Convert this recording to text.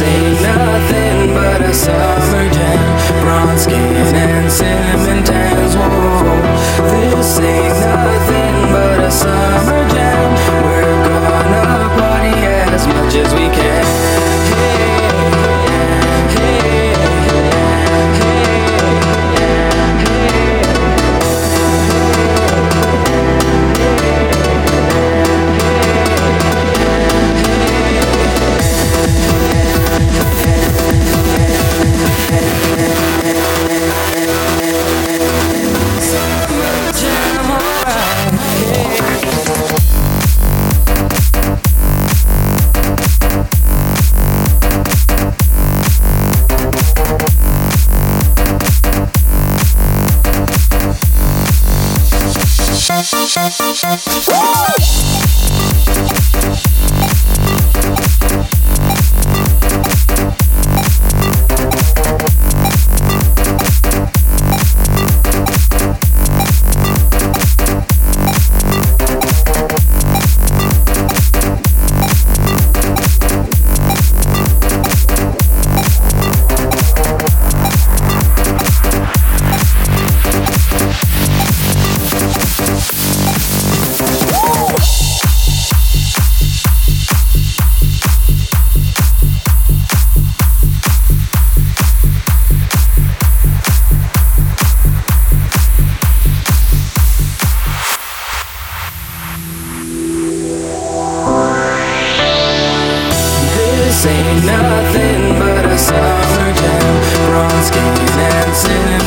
Say nothing but a summer jam. Bronze skin and cinnamon tan. Woo! This ain't nothing but a summer jam. Bronze skin and cinnamon